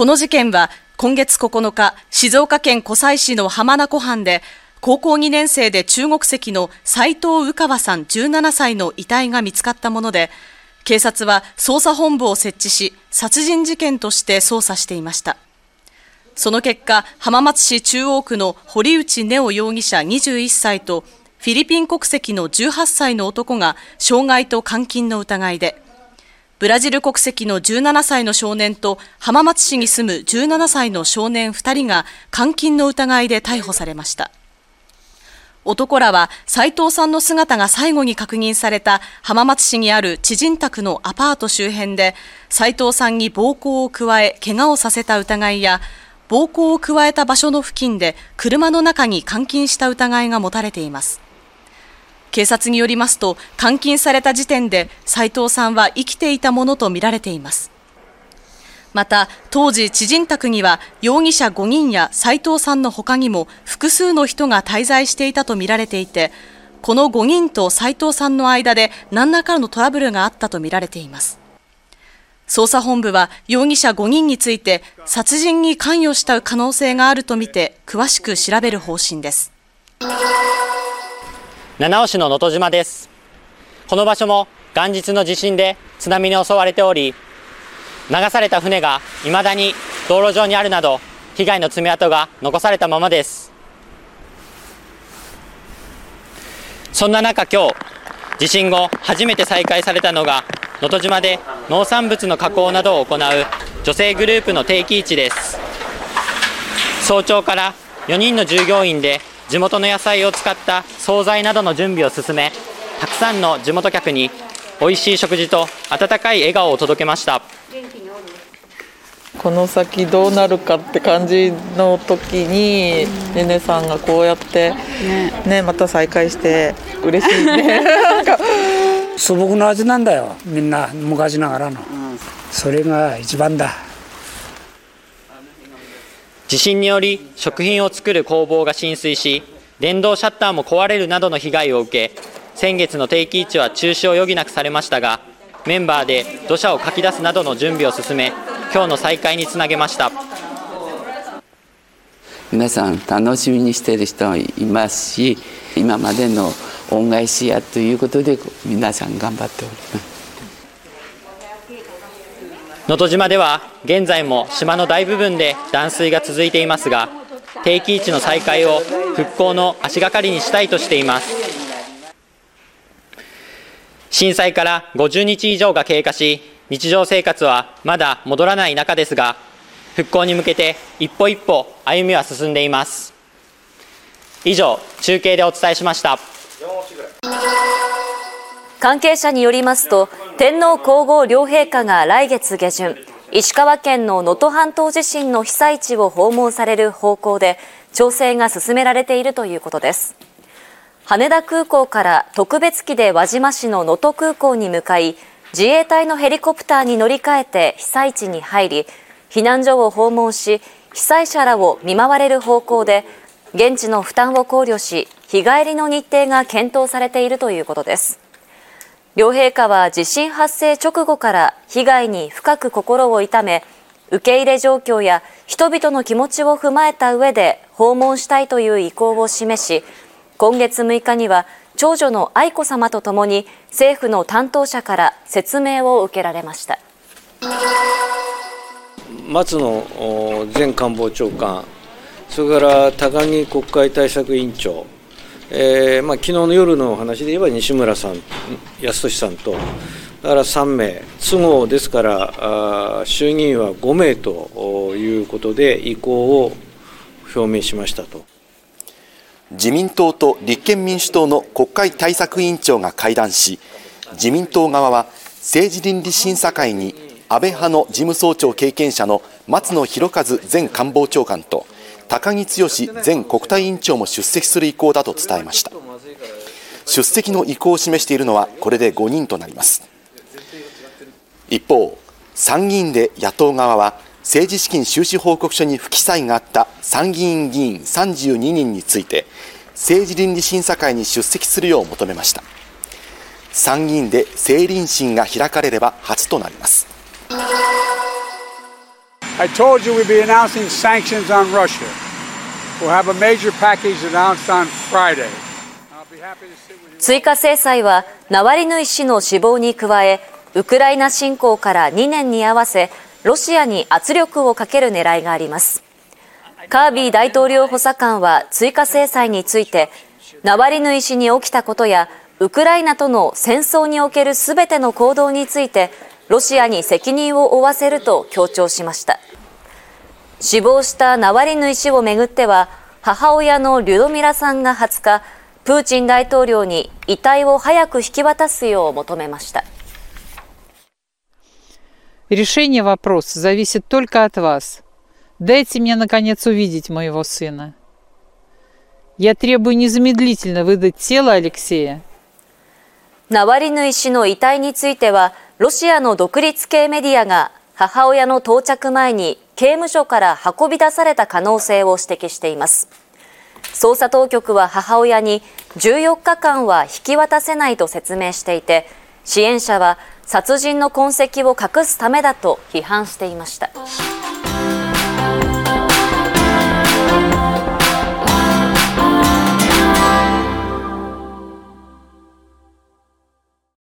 この事件は今月9日、静岡県湖西市の浜名湖畔で、高校2年生で中国籍の斉藤宇川さん17歳の遺体が見つかったもので、警察は捜査本部を設置し、殺人事件として捜査していました。その結果、浜松市中央区の堀内ネオ容疑者21歳と、フィリピン国籍の18歳の男が傷害と監禁の疑いで、ブラジル国籍の17歳の少年と浜松市に住む17歳の少年2人が監禁の疑いで逮捕されました。男らは斉藤さんの姿が最後に確認された浜松市にある知人宅のアパート周辺で斉藤さんに暴行を加え怪我をさせた疑いや暴行を加えた場所の付近で車の中に監禁した疑いが持たれています警察によりますと監禁された時点で斉藤さんは生きていたものとみられています。また当時知人宅には容疑者5人や斉藤さんの他にも複数の人が滞在していたとみられていてこの5人と斉藤さんの間で何らかのトラブルがあったとみられています。捜査本部は容疑者5人について殺人に関与した可能性があるとみて詳しく調べる方針です。七尾市の能登島です。この場所も元日の地震で津波に襲われており流された船が未だに道路上にあるなど被害の爪痕が残されたままです。そんな中今日地震後初めて再開されたのが能登島で農産物の加工などを行う女性グループの定期市です。早朝から4人の従業員で地元の野菜を使った惣菜などの準備を進めたくさんの地元客に美味しい食事と温かい笑顔を届けました。この先どうなるかって感じの時に、ねねさんがこうやってね、ね。また再会して嬉しいね。素朴な味なんだよみんな昔ながらの、それが一番だ地震により食品を作る工房が浸水し電動シャッターも壊れるなどの被害を受け先月の定期市は中止を余儀なくされましたがメンバーで土砂をかき出すなどの準備を進め今日の再開につなげました。皆さん楽しみにしている人もいますし今までの恩返しやということで皆さん頑張っております。能登島では現在も島の大部分で断水が続いていますが定期市の再開を復興の足がかりにしたいとしています。震災から50日以上が経過し日常生活はまだ戻らない中ですが復興に向けて一歩一歩歩みは進んでいます。以上中継でお伝えしました。関係者によりますと天皇皇后両陛下が来月下旬石川県の能登半島地震の被災地を訪問される方向で調整が進められているということです。羽田空港から特別機で輪島市の能登空港に向かい自衛隊のヘリコプターに乗り換えて被災地に入り避難所を訪問し被災者らを見舞われる方向で現地の負担を考慮し日帰りの日程が検討されているということです。両陛下は地震発生直後から被害に深く心を痛め受け入れ状況や人々の気持ちを踏まえた上で訪問したいという意向を示し今月6日には長女の愛子さまとともに政府の担当者から説明を受けられました。松野前官房長官それから高木国会対策委員長、えーまあ、昨日の夜のお話で言えば西村さん康稔さんとだから3名都合ですから衆議院は5名ということで意向を表明しましたと。自民党と立憲民主党の国会対策委員長が会談し自民党側は政治倫理審査会に安倍派の事務総長経験者の松野博一前官房長官と高木剛前国対委員長も出席する意向だと伝えました。出席の意向を示しているのはこれで5人となります。一方参議院で野党側は政治資金収支報告書に不記載があった参議院議員32人について政治倫理審査会に出席するよう求めました。参議院で政倫審が開かれれば初となります。I told you we'd be announcing sanctions on Russia. We'll have a major package announced on Friday. 追加制裁はナワリヌイ氏の死亡に加えウクライナ侵攻から2年に合わせロシアに圧力をかける狙いがありますカービー大統領補佐官は追加制裁についてナワリヌイ氏に起きたことやウクライナとの戦争におけるすべての行動についてロシアに責任を負わせると強調しました死亡したナワリヌイ氏をめぐっては母親のリュドミラさんが20日プーチン大統領に遺体を早く引き渡すよう求めました Решение вопроса зависит только от вас. Дайте мне, наконец, увидеть моего сына. Я требую незамедлительно выдать тело Алексея. ナワリヌイ氏の遺体については、 ロシアの独立系メディアが母親の到着前に刑務所から運び出された可能性を指摘しています。捜査当局は母親に14日間は引き渡せないと説明していて、支援者は殺人の痕跡を隠すためだと批判していました。